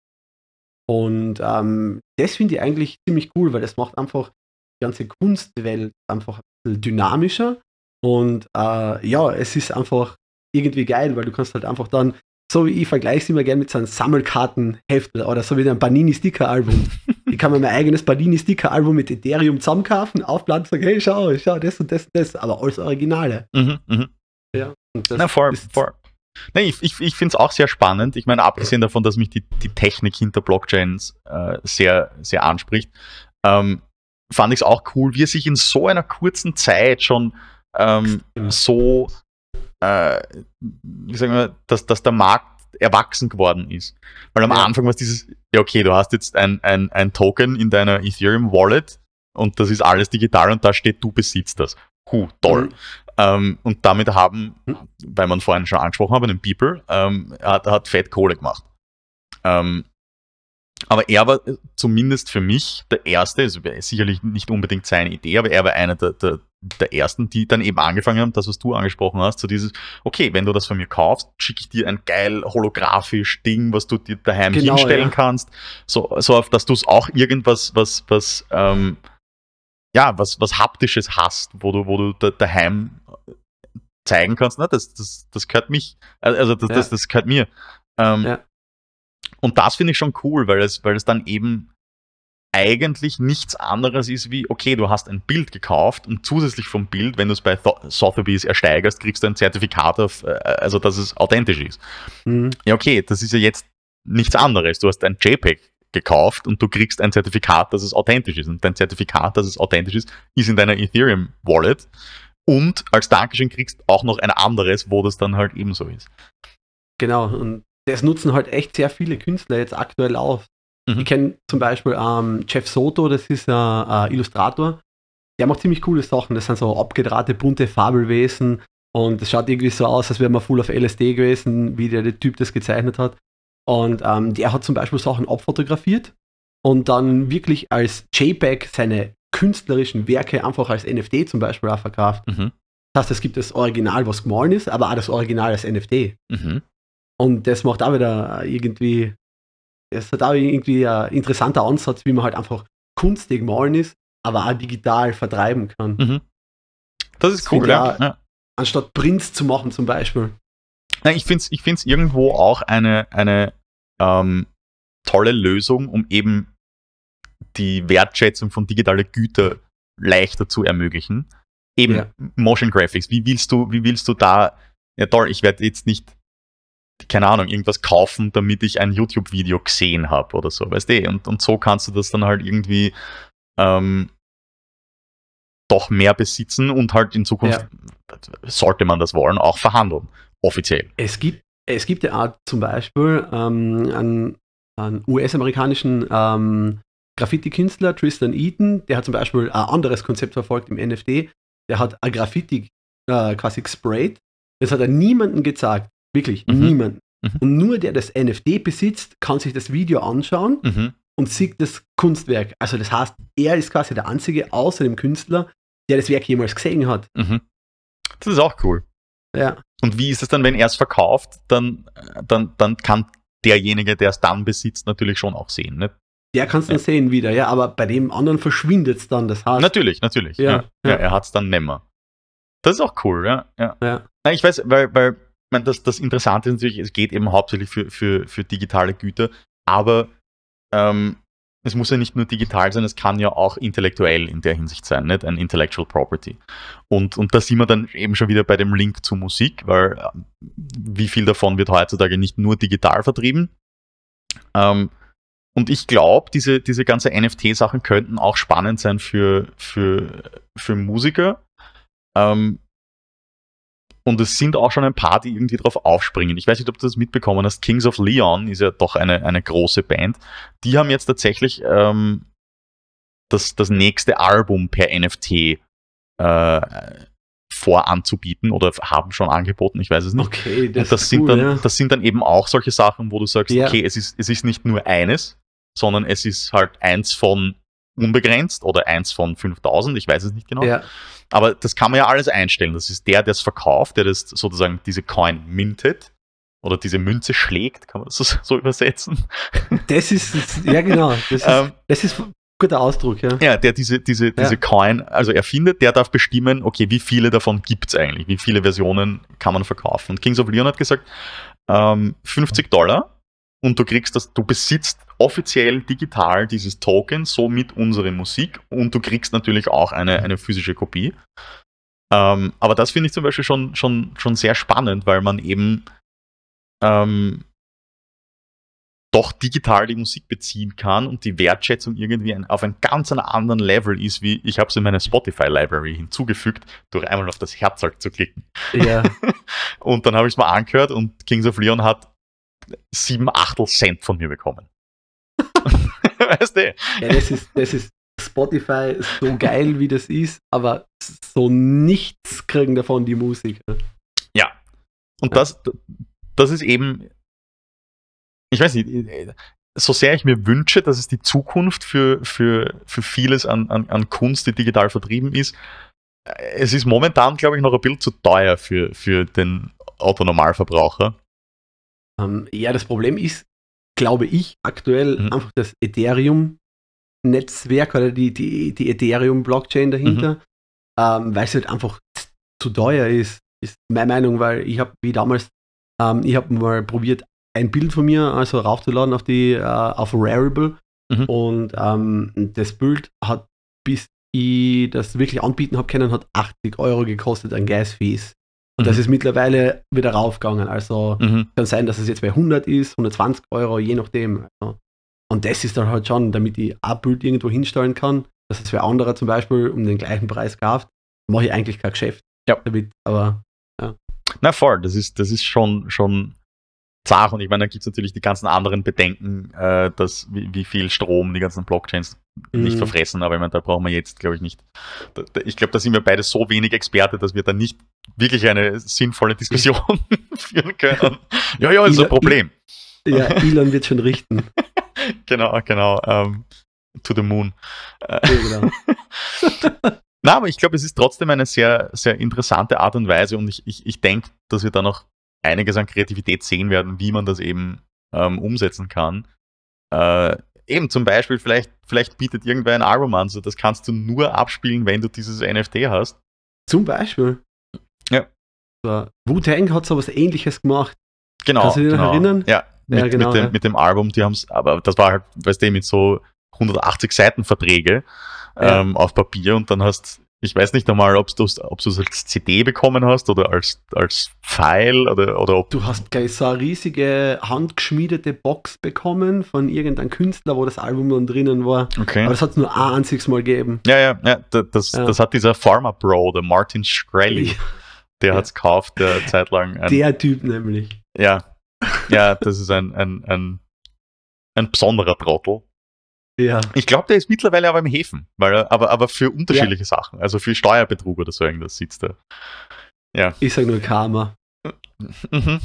Und ähm, das finde ich eigentlich ziemlich cool, weil das macht einfach die ganze Kunstwelt einfach dynamischer. Und äh, ja, es ist einfach irgendwie geil, weil du kannst halt einfach dann, so wie ich vergleiche es immer gerne mit so einem Sammelkartenheftel oder so wie einem Panini-Sticker-Album. <laughs> ich kann mir mein eigenes Panini-Sticker-Album mit Ethereum zusammenkaufen, aufladen und sagen, hey, schau, schau, das und das und das, aber alles Originale. Mhm, mhm. Ja, Na, voll. Nee, ich ich, ich finde es auch sehr spannend. Ich meine, abgesehen davon, dass mich die, die Technik hinter Blockchains äh, sehr, sehr anspricht, ähm, fand ich es auch cool, wie er sich in so einer kurzen Zeit schon ähm, so, äh, wie sagen wir, dass, dass der Markt erwachsen geworden ist. Weil am Ja. Anfang war es dieses, ja okay, du hast jetzt ein, ein, ein Token in deiner Ethereum Wallet und das ist alles digital und da steht, du besitzt das. Huh, toll. Mhm. Ähm, und damit haben, Mhm. weil man vorhin schon angesprochen hat, den People, ähm, hat, hat fett Kohle gemacht. Ähm, aber er war äh, zumindest für mich der Erste, also sicherlich nicht unbedingt seine Idee, aber er war einer der, der, der Ersten, die dann eben angefangen haben, das, was du angesprochen hast, so dieses, okay, wenn du das von mir kaufst, schicke ich dir ein geil holographisch Ding, was du dir daheim Genau, hinstellen ja. kannst, so, so auf, dass du es auch irgendwas, was, was, ähm, ja, was, was Haptisches hast, wo du, wo du da, daheim zeigen kannst, na, das, das, das gehört mich, also das, Ja. das, das gehört mir. Ähm, Ja. Und das finde ich schon cool, weil es, weil es dann eben eigentlich nichts anderes ist wie, okay, du hast ein Bild gekauft und zusätzlich vom Bild, wenn du es bei Sotheby's ersteigerst, kriegst du ein Zertifikat auf, äh, also dass es authentisch ist. Mhm. Ja, okay, das ist ja jetzt nichts anderes. Du hast ein JPEG gekauft und du kriegst ein Zertifikat, dass es authentisch ist. Und dein Zertifikat, dass es authentisch ist, ist in deiner Ethereum Wallet. Und als Dankeschön kriegst auch noch ein anderes, wo das dann halt ebenso ist. Genau, und das nutzen halt echt sehr viele Künstler jetzt aktuell auf. Mhm. Ich kenne zum Beispiel ähm, Jeff Soto, das ist ein äh, Illustrator. Der macht ziemlich coole Sachen. Das sind so abgedrahte, bunte Fabelwesen. Und es schaut irgendwie so aus, als wäre man full auf LSD gewesen, wie der, der Typ das gezeichnet hat. Und ähm, der hat zum Beispiel Sachen abfotografiert und dann wirklich als JPEG seine künstlerischen Werke einfach als NFT zum Beispiel auch verkauft. Mhm. Das heißt, es gibt das Original, was gemahlen ist, aber auch das Original als NFT. Mhm. Und das macht auch wieder irgendwie, das hat auch irgendwie ein interessanter Ansatz, wie man halt einfach kunstig malen ist, aber auch digital vertreiben kann. Mhm. Das ist Das cool, ja. ja. Anstatt Prints zu machen zum Beispiel. Na, ich finde es ich find's irgendwo auch eine, eine ähm, tolle Lösung, um eben die Wertschätzung von digitaler Güter leichter zu ermöglichen. Eben Ja. Motion Graphics. Wie willst du, wie willst du da, ja toll, ich werde jetzt nicht, keine Ahnung, irgendwas kaufen, damit ich ein YouTube-Video gesehen habe oder so, weißt du? Und, und so kannst du das dann halt irgendwie ähm, doch mehr besitzen und halt in Zukunft, sollte man das wollen, auch verhandeln. Offiziell. Es gibt, es gibt ja auch zum Beispiel ähm, einen, einen US-amerikanischen ähm, Graffiti-Künstler, Tristan Eaton, der hat zum Beispiel ein anderes Konzept verfolgt im NFT. Der hat ein Graffiti äh, quasi gesprayt. Das hat er niemandem gezeigt. Wirklich, Mhm. niemanden. Mhm. Und nur der das NFT besitzt, kann sich das Video anschauen Mhm. und sieht das Kunstwerk. Also das heißt, er ist quasi der einzige außer dem Künstler, der das Werk jemals gesehen hat. Mhm. Das ist auch cool. Ja, Und wie ist es dann, wenn er es verkauft, dann, äh, dann, dann kann derjenige, der es dann besitzt, natürlich schon auch sehen. Ne? der kann es dann Ja. sehen wieder, ja, aber bei dem anderen verschwindet es dann. Das heißt, Natürlich, natürlich. Ja, Ja, ja. er hat es dann nimmer. Das ist auch cool, ja. ja. ja, ich weiß, weil, weil ich mein, das, das Interessante ist natürlich, es geht eben hauptsächlich für, für, für digitale Güter, aber ähm, es muss ja nicht nur digital sein, es kann ja auch intellektuell in der Hinsicht sein, nicht? Ein Intellectual Property. Und, und da sind wir dann eben schon wieder bei dem Link zu Musik, weil ähm, wie viel davon wird heutzutage nicht nur digital vertrieben. Ähm, und ich glaube, diese, diese ganze NFT-Sachen könnten auch spannend sein für, für, für Musiker. Ähm, und es sind auch schon ein paar, die irgendwie drauf aufspringen. Ich weiß nicht, ob du das mitbekommen hast. Kings of Leon ist ja doch eine, eine große Band. Die haben jetzt tatsächlich ähm, das, das nächste Album per NFT äh, voranzubieten oder haben schon angeboten, ich weiß es nicht. okay, das, Und das sind, cool, dann, ja. das sind dann eben auch solche Sachen, wo du sagst, Ja. okay, es ist, es ist nicht nur eines, sondern es ist halt eins von unbegrenzt oder eins von 5000, ich weiß es nicht genau. ja, Aber das kann man ja alles einstellen. Das ist der, der es verkauft, der das sozusagen diese Coin mintet oder diese Münze schlägt, kann man das so, so übersetzen. das ist, ja genau, das ist, Ähm, das ist ein guter Ausdruck, ja. ja, der diese, diese, diese Ja. Coin also erfindet, der darf bestimmen, okay, wie viele davon gibt es eigentlich? Wie viele Versionen kann man verkaufen? Und Kings of Leon hat gesagt, ähm, 50 Dollar und du kriegst das, du besitzt offiziell digital dieses Token, somit unsere Musik und du kriegst natürlich auch eine, eine physische Kopie. Ähm, aber das finde ich zum Beispiel schon, schon, schon sehr spannend, weil man eben ähm, doch digital die Musik beziehen kann und die Wertschätzung irgendwie ein, auf einem ganz anderen Level ist, wie ich habe es in meine Spotify-Library hinzugefügt, durch einmal auf das Herz zu klicken. Ja. <laughs> und dann habe ich es mal angehört und Kings of Leon hat sieben Achtel Cent von mir bekommen. <laughs> weißt du? Ja, das ist, das ist Spotify so geil, wie das ist, aber so nichts kriegen davon die Musiker. Ja. Und ja. das, das ist eben, ich weiß nicht, so sehr ich mir wünsche, dass es die Zukunft für, für, für vieles an, an, an Kunst, die digital vertrieben ist, es ist momentan, glaube ich, noch ein bisschen zu teuer für, für den Autonormalverbraucher. Ähm, ja, das Problem ist, glaube ich, aktuell mhm. einfach das Ethereum-Netzwerk oder die, die, die Ethereum-Blockchain dahinter, mhm. ähm, weil es halt einfach zu teuer ist, ist meine Meinung, weil ich habe wie damals, ähm, ich habe mal probiert, ein Bild von mir also raufzuladen auf die äh, auf Rarible mhm. und ähm, das Bild hat bis ich das wirklich anbieten habe können, hat 80 Euro gekostet an Gas-Fees. Und mhm. das ist mittlerweile wieder raufgegangen. Also mhm. kann sein, dass es jetzt bei 100 ist, 120 Euro, je nachdem. Also, und das ist dann halt schon, damit ich ein Bild irgendwo hinstellen kann, dass es für andere zum Beispiel um den gleichen Preis kauft, mache ich eigentlich kein Geschäft ja. damit. Aber ja. Na voll, das ist, das ist schon, schon zart. Und ich meine, dann gibt es natürlich die ganzen anderen Bedenken, äh, dass wie, wie, viel Strom die ganzen Blockchains mhm. nicht verfressen. Aber ich meine, da brauchen wir jetzt, glaube ich, nicht. Da, da, ich glaube, da sind wir beide so wenig Experte, dass wir da nicht wirklich eine sinnvolle Diskussion <laughs> führen können. Ja, ja, ist ein Problem. Ja, Elon wird schon richten. <laughs> genau, genau. Um, ähm, to the moon. Ja, genau. <laughs> Na, aber ich glaube, es ist trotzdem eine sehr, sehr interessante Art und Weise und ich, ich, ich denke, dass wir da noch einiges an Kreativität sehen werden, wie man das eben ähm, umsetzen kann. Äh, eben zum Beispiel, vielleicht, vielleicht bietet irgendwer ein Album an, so das kannst du nur abspielen, wenn du dieses NFT hast. Zum Beispiel. Ja. So, Wu-Tang hat so was ähnliches gemacht. Genau. Kannst du dich genau. noch erinnern? Ja, mit, ja, genau, mit, dem, ja. mit dem Album, die haben es, aber das war halt, weißt du, mit so 180 Seiten Verträge ja. ähm, auf Papier und dann hast ich weiß nicht einmal, ob du es als CD bekommen hast oder als, als File oder, oder ob. Du hast gleich so eine riesige handgeschmiedete Box bekommen von irgendeinem Künstler, wo das Album dann drinnen war. Okay. Aber das hat es nur ein einziges Mal gegeben. Ja, ja, ja. Das, ja. das hat dieser Pharma Bro, der Martin Shkreli, der ja. hat es gekauft, der <laughs> zeitlang. Ein, der Typ nämlich. Ja. Ja, das ist ein, ein, ein, ein besonderer Trottel. Ja. Ich glaube, der ist mittlerweile aber im Häfen, weil er, aber, aber für unterschiedliche ja. Sachen, also für Steuerbetrug oder so irgendwas sitzt er. Ja. Ich sage nur Karma. Mhm.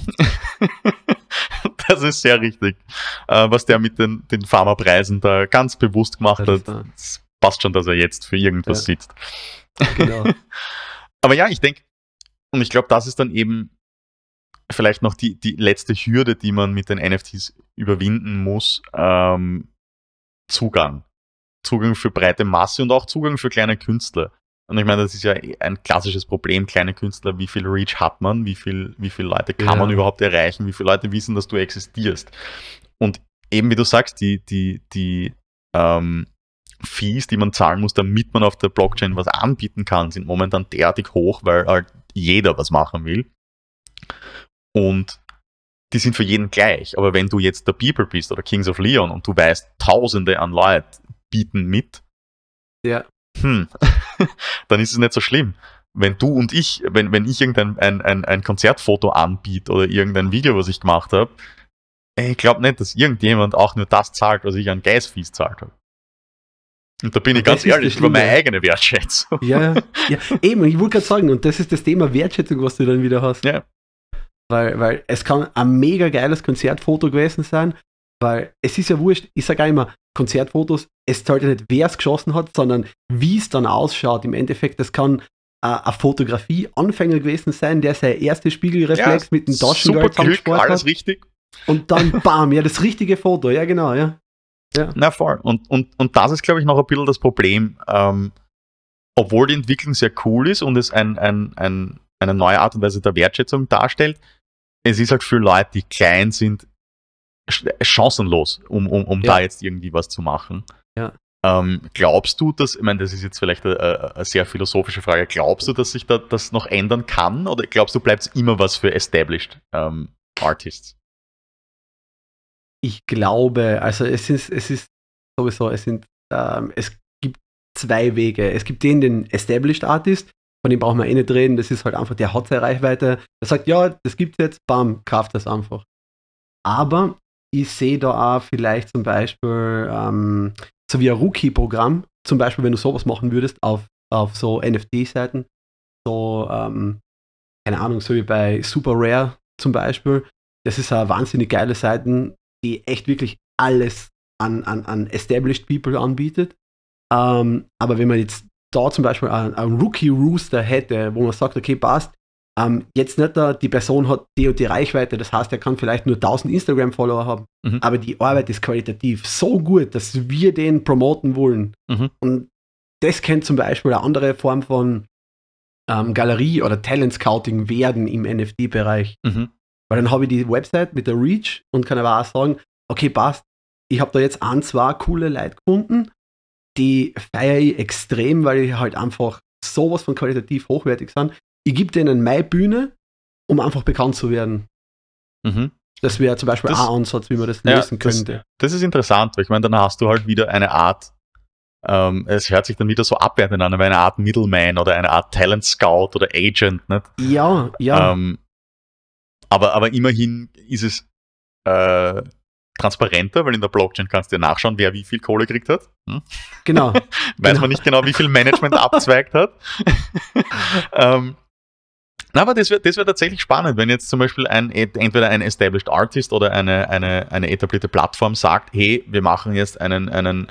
<laughs> das ist sehr richtig. Äh, was der mit den, den Pharmapreisen da ganz bewusst gemacht hat, das passt schon, dass er jetzt für irgendwas ja. sitzt. Genau. <laughs> aber ja, ich denke, und ich glaube, das ist dann eben vielleicht noch die, die letzte Hürde, die man mit den NFTs überwinden muss, ähm, Zugang. Zugang für breite Masse und auch Zugang für kleine Künstler. Und ich meine, das ist ja ein klassisches Problem, kleine Künstler, wie viel Reach hat man, wie viel, wie viele Leute kann ja. man überhaupt erreichen, wie viele Leute wissen, dass du existierst. Und eben wie du sagst, die, die, die ähm, Fees, die man zahlen muss, damit man auf der Blockchain was anbieten kann, sind momentan derartig hoch, weil halt jeder was machen will. Und die sind für jeden gleich. Aber wenn du jetzt der People bist oder Kings of Leon und du weißt, Tausende an Leute bieten mit, ja. hm, <laughs> dann ist es nicht so schlimm. Wenn du und ich, wenn, wenn ich irgendein ein, ein, ein Konzertfoto anbiete oder irgendein Video, was ich gemacht habe, ich glaube nicht, dass irgendjemand auch nur das zahlt, was ich an Geistfies zahlt habe. Und da bin ich ganz ehrlich über meine eigene Wertschätzung. Ja, ja, <laughs> eben, ich wollte gerade sagen, und das ist das Thema Wertschätzung, was du dann wieder hast. Ja. Weil, weil es kann ein mega geiles Konzertfoto gewesen sein, weil es ist ja wurscht, ich sage immer, Konzertfotos, es zahlt ja nicht, wer es geschossen hat, sondern wie es dann ausschaut. Im Endeffekt, das kann äh, ein Fotografie-Anfänger gewesen sein, der sein erstes Spiegelreflex ja, mit dem Taschengeld Glück, alles richtig. Und dann <laughs> bam, ja, das richtige Foto, ja genau, ja. ja. Na voll. Und, und, und das ist, glaube ich, noch ein bisschen das Problem. Ähm, obwohl die Entwicklung sehr cool ist und es ein, ein, ein, eine neue Art und Weise der Wertschätzung darstellt, es ist halt für Leute, die klein sind, chancenlos, um, um, um ja. da jetzt irgendwie was zu machen. Ja. Ähm, glaubst du, dass, ich meine, das ist jetzt vielleicht eine, eine, sehr philosophische Frage, glaubst du, dass sich da, das noch ändern kann oder glaubst du, bleibt es immer was für established ähm, Artists? Ich glaube, also es ist, es ist sowieso, es sind, ähm, es gibt zwei Wege. Es gibt den, den Established Artist, von dem brauchen wir eh nicht reden, das ist halt einfach, der hat seine Reichweite. Der sagt, ja, das gibt's jetzt, bam, kauft das einfach. Aber ich sehe da auch vielleicht zum Beispiel ähm, so wie ein Rookie-Programm, zum Beispiel, wenn du sowas machen würdest auf, auf so NFT-Seiten, so, ähm, keine Ahnung, so wie bei Super Rare zum Beispiel, das ist eine wahnsinnig geile Seiten, die echt wirklich alles an, an, an Established People anbietet. Ähm, aber wenn man jetzt da zum Beispiel einen, Rookie-Rooster hätte, wo man sagt, okay, passt, ähm, jetzt nicht da, die Person hat die und die Reichweite, das heißt, er kann vielleicht nur 1000 Instagram-Follower haben, Mhm. aber die Arbeit ist qualitativ so gut, dass wir den promoten wollen. Mhm. Und das könnte zum Beispiel eine andere Form von ähm, Galerie oder Talent Scouting werden im NFT-Bereich. Mhm. Weil dann habe ich die Website mit der Reach und kann aber auch sagen, okay, passt, ich habe da jetzt ein, zwei coole Leute gefunden, die feiere ich extrem, weil ich halt einfach sowas von qualitativ hochwertig sind. Ich gebe denen meine Bühne, um einfach bekannt zu werden. Mhm. Das wäre zum Beispiel Das- ein Ansatz, wie man das Ja, lösen das- könnte. Das ist interessant, weil ich meine, dann hast du halt wieder eine Art, ähm, es hört sich dann wieder so abwertend an, aber eine Art Middleman oder eine Art Talent Scout oder Agent, nicht? Ja, ja. Ähm, aber, aber immerhin ist es äh, transparenter, weil in der Blockchain kannst du ja nachschauen, wer wie viel Kohle gekriegt hat. Hm? genau. <laughs> Weiß Genau. man nicht genau, wie viel Management <laughs> abzweigt hat. <laughs> ähm, na, aber das wäre das wär tatsächlich spannend, wenn jetzt zum Beispiel ein, entweder ein Established Artist oder eine, eine, eine etablierte Plattform sagt, hey, wir machen jetzt einen, einen,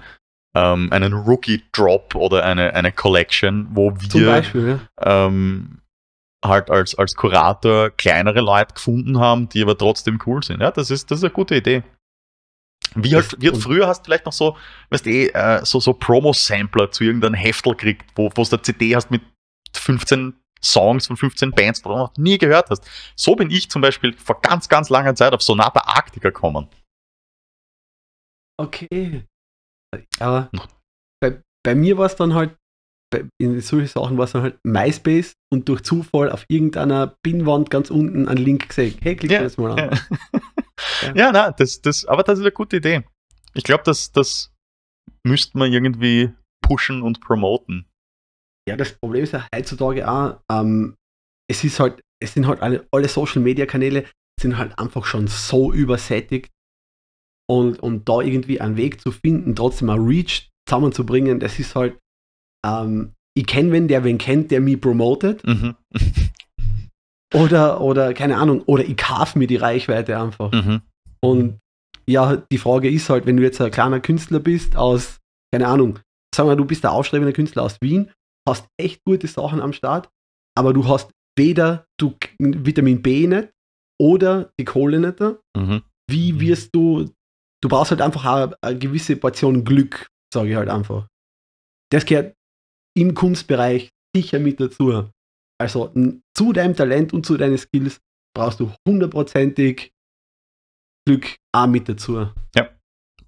ähm, einen Rookie-Drop oder eine, eine Collection, wo wir Beispiel, ja. ähm, halt als, als Kurator kleinere Leute gefunden haben, die aber trotzdem cool sind. Ja, das ist, das ist eine gute Idee. Wie halt, wie halt früher hast du vielleicht noch so, weißt du, eh, äh, so, so Promo-Sampler zu irgendeinem Heftel kriegt, wo du eine CD hast mit 15 Songs von 15 Bands, die du noch nie gehört hast. So bin ich zum Beispiel vor ganz, ganz langer Zeit auf Sonata Arctica gekommen. Okay. Aber bei, bei mir war es dann halt, bei, in solchen Sachen war es dann halt MySpace und durch Zufall auf irgendeiner Pinnwand ganz unten einen Link gesehen. Hey, klick Ja, das mal an. Ja, Ja. ja na, das, das, aber das ist eine gute Idee. Ich glaube, das, das müsste man irgendwie pushen und promoten. Ja, das Problem ist ja heutzutage auch, ähm, es ist halt, es sind halt alle, alle Social Media Kanäle sind halt einfach schon so übersättigt. Und, und da irgendwie einen Weg zu finden, trotzdem ein Reach zusammenzubringen, das ist halt, ähm, ich kenne wen, der wen kennt, der mich promotet. Mhm. Oder, oder, keine Ahnung, oder ich kaufe mir die Reichweite einfach. Mhm. Und ja, die Frage ist halt, wenn du jetzt ein kleiner Künstler bist aus, keine Ahnung, sagen wir, du bist der aufstrebende Künstler aus Wien, hast echt gute Sachen am Start, aber du hast weder du Vitamin B nicht oder die Kohle nicht da. Mhm. Wie wirst du, du brauchst halt einfach eine, eine gewisse Portion Glück, sage ich halt einfach. Das gehört im Kunstbereich sicher mit dazu. Also zu deinem Talent und zu deinen Skills brauchst du hundertprozentig Glück auch mit dazu.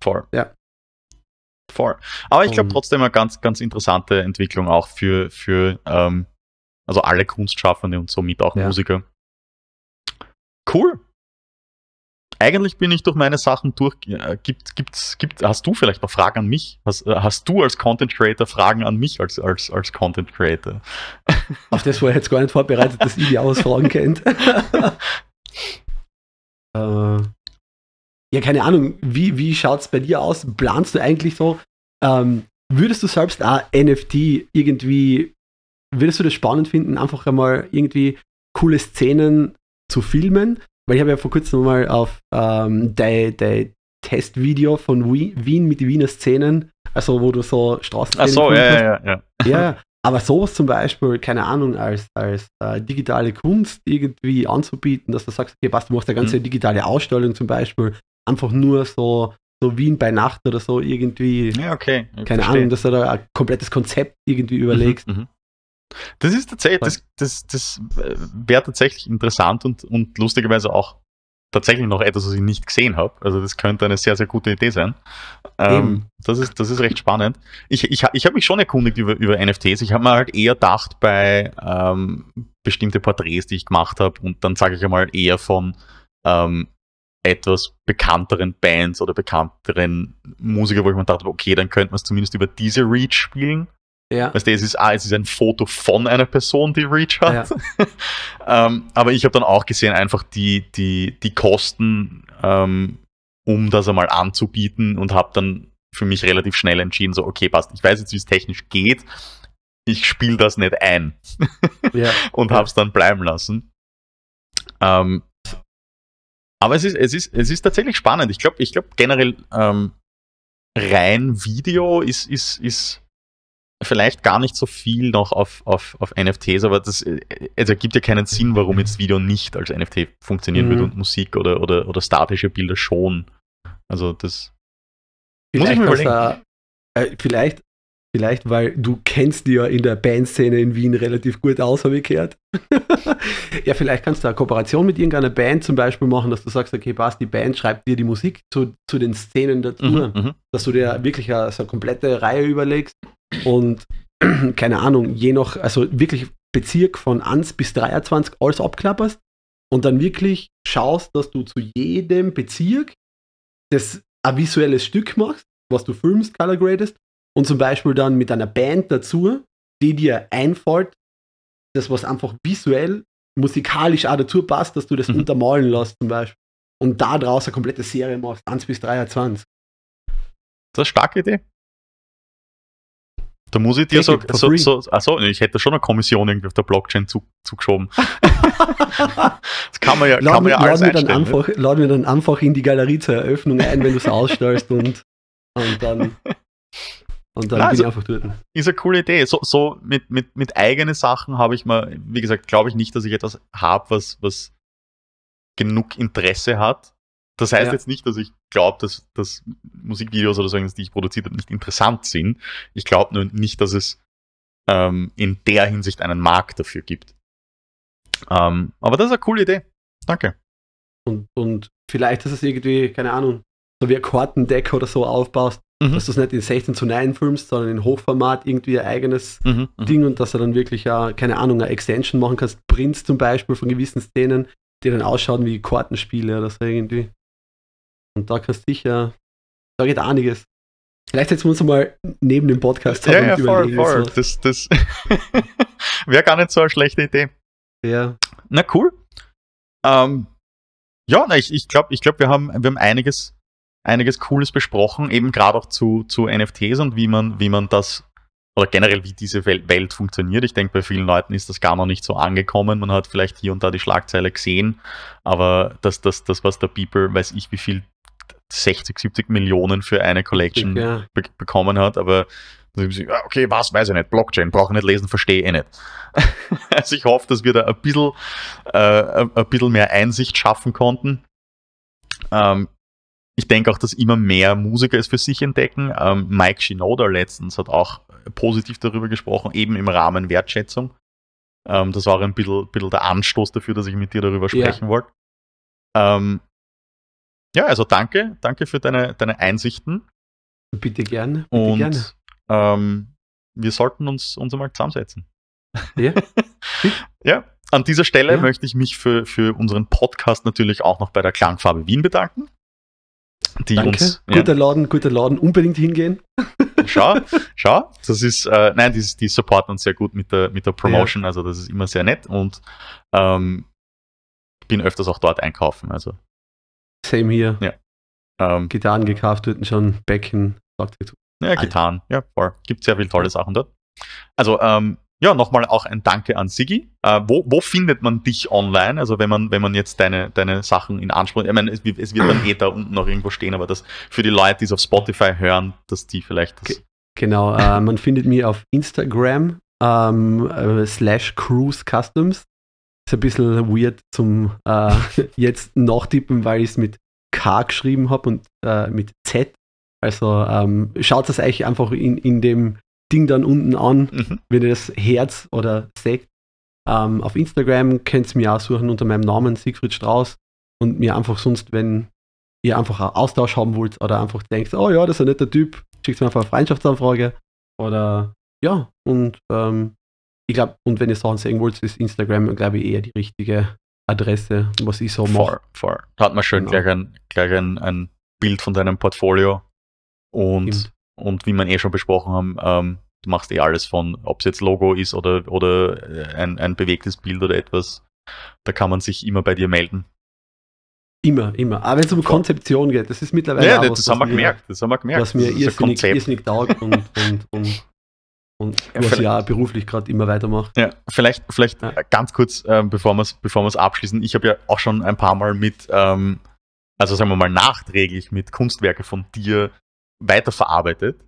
Voll. Ja. Voll. Aber ich glaube trotzdem eine ganz, ganz interessante Entwicklung auch für, für ähm, also alle Kunstschaffende und somit auch Ja. Musiker. Cool. Eigentlich bin ich durch meine Sachen durch. Äh, gibt, gibt's, gibt, hast du vielleicht noch Fragen an mich? Hast, äh, hast du als Content Creator Fragen an mich als, als, als Content Creator? Auf <laughs> das war ich jetzt gar nicht vorbereitet, dass ihr die Ausfragen kennt. <laughs> äh, ja, keine Ahnung, wie, wie schaut es bei dir aus? Planst du eigentlich so, ähm, würdest du selbst auch NFT irgendwie, würdest du das spannend finden, einfach einmal irgendwie coole Szenen zu filmen? Weil ich habe ja vor kurzem mal auf ähm, dein, dein Testvideo von Wien, Wien mit den Wiener Szenen, also wo du so Straßen Ach so, ja, ja, ja, ja. ja, <laughs> aber sowas zum Beispiel, keine Ahnung, als, als äh, digitale Kunst irgendwie anzubieten, dass du sagst, okay, was, du machst eine ganze Mhm. digitale Ausstellung zum Beispiel, einfach nur so, so Wien bei Nacht oder so irgendwie, Ja, okay. Ich keine verstehe. Ahnung, dass du da ein komplettes Konzept irgendwie überlegst. Mhm, mhm. Das ist tatsächlich, das, das, das wäre tatsächlich interessant und, und lustigerweise auch tatsächlich noch etwas, was ich nicht gesehen habe. Also das könnte eine sehr, sehr gute Idee sein. Ähm, das, ist, das ist recht spannend. Ich, ich, ich habe mich schon erkundigt über, über NFTs. Ich habe mir halt eher gedacht bei ähm, bestimmte Porträts, die ich gemacht habe und dann sage ich einmal eher von ähm, etwas bekannteren Bands oder bekannteren Musiker, wo ich mir dachte, okay, dann könnte man es zumindest über diese Reach spielen. Ja. Weißt du, es ist, ah, es ist ein Foto von einer Person, die Reach hat. Ja. <laughs> ähm, aber ich habe dann auch gesehen, einfach die, die, die Kosten, ähm, um das einmal anzubieten und habe dann für mich relativ schnell entschieden, so, okay, passt, ich weiß jetzt, wie es technisch geht, ich spiele das nicht ein ja. <laughs> und habe es dann bleiben lassen. Ähm, aber es ist, es, ist, es ist tatsächlich spannend. Ich glaube, ich glaub generell ähm, rein Video ist, ist, ist vielleicht gar nicht so viel noch auf, auf, auf NFTs, aber das äh, es ergibt ja keinen Sinn, warum jetzt Video nicht als NFT funktionieren Mhm. wird und Musik oder, oder, oder statische Bilder schon. Also das. Muss ich Vielleicht, mir kannst du, äh, vielleicht, vielleicht, weil du kennst die ja in der Bandszene in Wien relativ gut aus, habe ich gehört. <laughs> ja, vielleicht kannst du eine Kooperation mit irgendeiner Band zum Beispiel machen, dass du sagst, okay, passt, die Band schreibt dir die Musik zu, zu den Szenen dazu, Mhm, mhm. dass du dir wirklich eine, so eine komplette Reihe überlegst und <clears throat> keine Ahnung, je nach, also wirklich Bezirk von 1 bis 23 alles abklapperst und dann wirklich schaust, dass du zu jedem Bezirk das ein visuelles Stück machst, was du filmst, color gradest und zum Beispiel dann mit einer Band dazu, die dir einfällt, das was einfach visuell, musikalisch auch dazu passt, dass du das Mhm. untermalen lässt zum Beispiel und da draus eine komplette Serie machst, 1 bis 23. Das ist eine starke Idee. Da muss ich dir so, so, so, achso, ich hätte schon eine Kommission irgendwie auf der Blockchain zu, zugeschoben. <laughs> Das kann man ja, kann Lad, man mir- ja alles lad, einstellen. ne? einfach, lad mir dann einfach in die Galerie zur Eröffnung ein, wenn du es ausstellst und, und dann, <laughs> und dann Na, bin also- ich einfach dort. Ist eine coole Idee. So, so mit, mit, mit eigenen Sachen habe ich mal, wie gesagt, glaube ich nicht, dass ich etwas habe, was, was genug Interesse hat. Das heißt Ja. jetzt nicht, dass ich glaube, dass, dass Musikvideos oder so, die ich produziert habe, nicht interessant sind. Ich glaube nur nicht, dass es ähm, in der Hinsicht einen Markt dafür gibt. Ähm, aber das ist eine coole Idee. Danke. Und, und vielleicht ist es irgendwie, keine Ahnung, so wie ein Kartendeck oder so aufbaust, Mhm. dass du es nicht in 16 zu 9 filmst, sondern in Hochformat irgendwie ein eigenes Mhm. Mhm. Ding und dass du dann wirklich, ja, keine Ahnung, eine Extension machen kannst, Prints zum Beispiel von gewissen Szenen, die dann ausschauen wie Kartenspiele oder so irgendwie. Und da kannst du sicher, da geht einiges. Vielleicht setzen wir uns mal neben dem Podcast Ja, ja, voll, voll. Das, das <laughs> wäre gar nicht so eine schlechte Idee. Ja, Na cool. Ähm, ja, na, ich, ich glaube, ich glaub, wir haben, wir haben einiges, einiges Cooles besprochen, eben gerade auch zu, zu NFTs und wie man, wie man das oder generell wie diese Wel Welt funktioniert. Ich denke, bei vielen Leuten ist das gar noch nicht so angekommen. Man hat vielleicht hier und da die Schlagzeile gesehen, aber das, das, das was der Beeper, weiß ich wie viel, 60, 70 Millionen für eine Collection ja. be bekommen hat, aber ah, okay, was weiß ich nicht, Blockchain, brauche ich nicht lesen, verstehe ich nicht. <laughs> also ich hoffe, dass wir da ein bisschen, äh, ein bisschen mehr Einsicht schaffen konnten. Ähm, ich denke auch, dass immer mehr Musiker es für sich entdecken. Ähm, Mike Shinoda letztens hat auch positiv darüber gesprochen, eben im Rahmen Wertschätzung. Ähm, das war ein bisschen, bisschen der Anstoß dafür, dass ich mit dir darüber Ja. sprechen wollte. Ähm, ja, also danke, danke für deine, deine Einsichten. Bitte gerne, bitte gerne. Und ähm, wir sollten uns, uns einmal zusammensetzen. Ja. <laughs> ja, an dieser Stelle Ja. möchte ich mich für, für unseren Podcast natürlich auch noch bei der Klangfarbe Wien bedanken. Die Danke. uns. Guter Laden, guter Laden. Unbedingt hingehen. Ja, <laughs> schau, schau, das ist, äh, nein, die, die supporten uns sehr gut mit der, mit der Promotion, also das ist immer sehr nett und ähm, bin öfters auch dort einkaufen. Also Same hier. ähm, Gitarren gekauft, dort schon Becken. Sagt dazu. Ja, getan. Ja, voll. Gibt sehr viele tolle Sachen dort. Also, ähm, ja, nochmal auch ein Danke an Sigi. Äh, wo, wo findet man dich online? Also, wenn man, wenn man jetzt deine, deine Sachen in Anspruch, ich meine, es, wird- es wird dann eh da unten noch irgendwo stehen, aber das für die Leute, die es auf Spotify hören, dass die vielleicht das. Genau, äh, <laughs> man findet mich auf Instagram ähm, äh, slash Cruise Customs. Ist ein bisschen weird zum äh, <laughs> jetzt nachtippen, weil ich es mit K geschrieben habe und äh, mit Z. Also ähm, schaut es euch einfach in, in dem Ding dann unten an, Mhm. wenn ihr das Herz oder seht. Ähm, auf Instagram könnt ihr mich auch suchen unter meinem Namen Siegfried Strauß und mir einfach sonst, wenn ihr einfach einen Austausch haben wollt oder einfach denkt, oh ja, das ist ein netter Typ, schickt mir einfach eine Freundschaftsanfrage oder ja, und ähm, ich glaube, und wenn ihr Sachen sehen wollt, ist Instagram, glaube ich, eher die richtige Adresse, was ich so mache. Da hat man schön Genau. gleich, ein, gleich ein, ein Bild von deinem Portfolio und, Stimmt. Und wie wir eh schon besprochen haben, ähm, du machst eh alles von, ob es jetzt Logo ist oder, oder äh, ein, ein bewegtes Bild oder etwas. Da kann man sich immer bei dir melden. Immer, immer. Aber wenn es um. Konzeption geht, das ist mittlerweile Ja, auch das, was, das haben wir gemerkt. Das haben wir gemerkt. was mir das irrsinnig, Konzept. irrsinnig taugt <laughs> und, und, und, und Ja, was ich auch beruflich gerade immer weitermache. Ja, vielleicht, vielleicht Ja. ganz kurz, ähm, bevor wir es bevor wir's abschließen. Ich habe ja auch schon ein paar Mal mit, ähm, also sagen wir mal nachträglich mit Kunstwerke von dir weiterverarbeitet.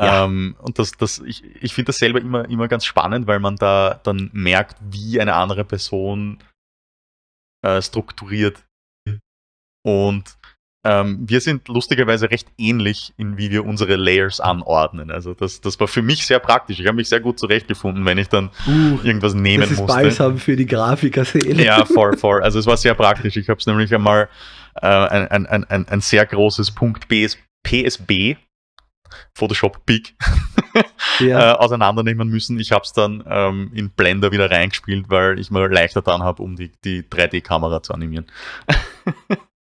Ja. Ähm, und das, das, ich, ich finde das selber immer, immer ganz spannend, weil man da dann merkt, wie eine andere Person äh, strukturiert. Und ähm, wir sind lustigerweise recht ähnlich, in wie wir unsere Layers anordnen. Also das, das war für mich sehr praktisch. Ich habe mich sehr gut zurechtgefunden, wenn ich dann Uh, irgendwas nehmen das ist musste. Balsam für die Grafikerseele. Ja, <laughs> voll, voll. Also es war sehr praktisch. Ich habe es nämlich einmal äh, ein, ein, ein, ein, sehr großes Punkt PS, PSB, Photoshop Big, Ja. <laughs> äh, auseinandernehmen müssen. Ich habe es dann ähm, in Blender wieder reingespielt, weil ich mir leichter dann habe, um die, die 3D-Kamera zu animieren. <laughs>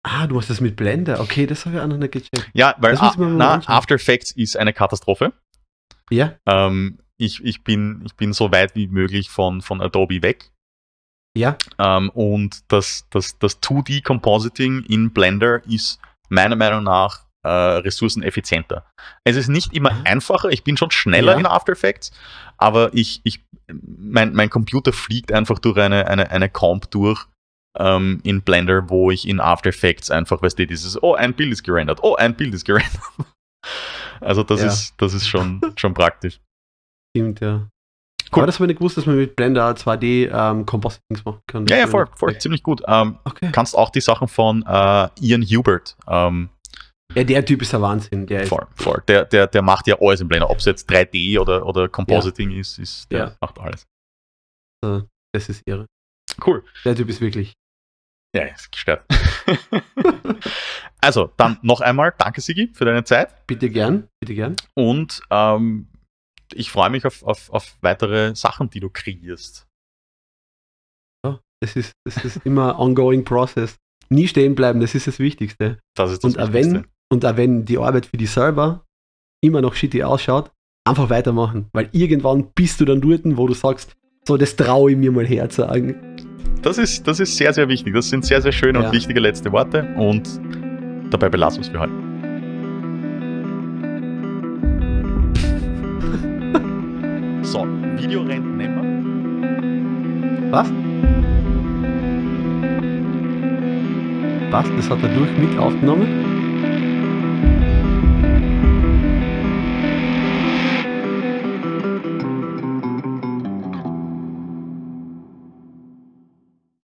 Ah, du hast das mit Blender. Okay, das habe ich auch noch nicht gecheckt. Ja, weil na. After Effects ist eine Katastrophe. Ja, Ähm, ich, ich, bin, ich bin so weit wie möglich von, von Adobe weg. ja. Ähm, und das, das, das 2D-Compositing in Blender ist meiner Meinung nach äh, ressourceneffizienter. Es ist nicht immer Ah. einfacher, ich bin schon schneller Ja. in After Effects, aber ich, ich, mein, mein Computer fliegt einfach durch eine, eine, eine Comp durch ähm, in Blender, wo ich in After Effects einfach, weißt du, dieses, oh, ein Bild ist gerendert, oh, ein Bild ist gerendert. <laughs> Also das Ja. ist, das ist schon, schon praktisch. Stimmt, ja. Cool. Aber das habe ich nicht gewusst, dass man mit Blender auch 2D ähm, Compositings machen kann. Ja, ja, voll, voll, ziemlich gut. Ähm, Okay. kannst auch die Sachen von äh, Ian Hubert ähm, Ja, der Typ ist ein Wahnsinn. Der Voll, voll. Der, der, der macht ja alles im Blender. Ob es jetzt 3D oder, oder Compositing ist, ist, der Ja. macht alles. das ist irre. Cool. Der Typ ist wirklich. Ja, ist gestört. <laughs> also, dann noch einmal danke, Sigi, für deine Zeit. Bitte gern, bitte gern. Und ähm, ich freue mich auf, auf, auf weitere Sachen, die du kreierst. Ja, das ist, das ist immer ongoing process. Nie stehen bleiben, das ist das Wichtigste. Das ist das Und Wichtigste. wenn, und auch wenn die Arbeit für dich selber immer noch shitty ausschaut, einfach weitermachen. Weil irgendwann bist du dann dort, wo du sagst, so, das traue ich mir mal herzusagen. Das ist, das ist sehr, sehr wichtig. Das sind sehr, sehr schöne Ja. und wichtige letzte Worte. Und dabei belassen wir es für heute. <laughs> so, Videorent nehmen Was? Was? Das hat er durch mit aufgenommen?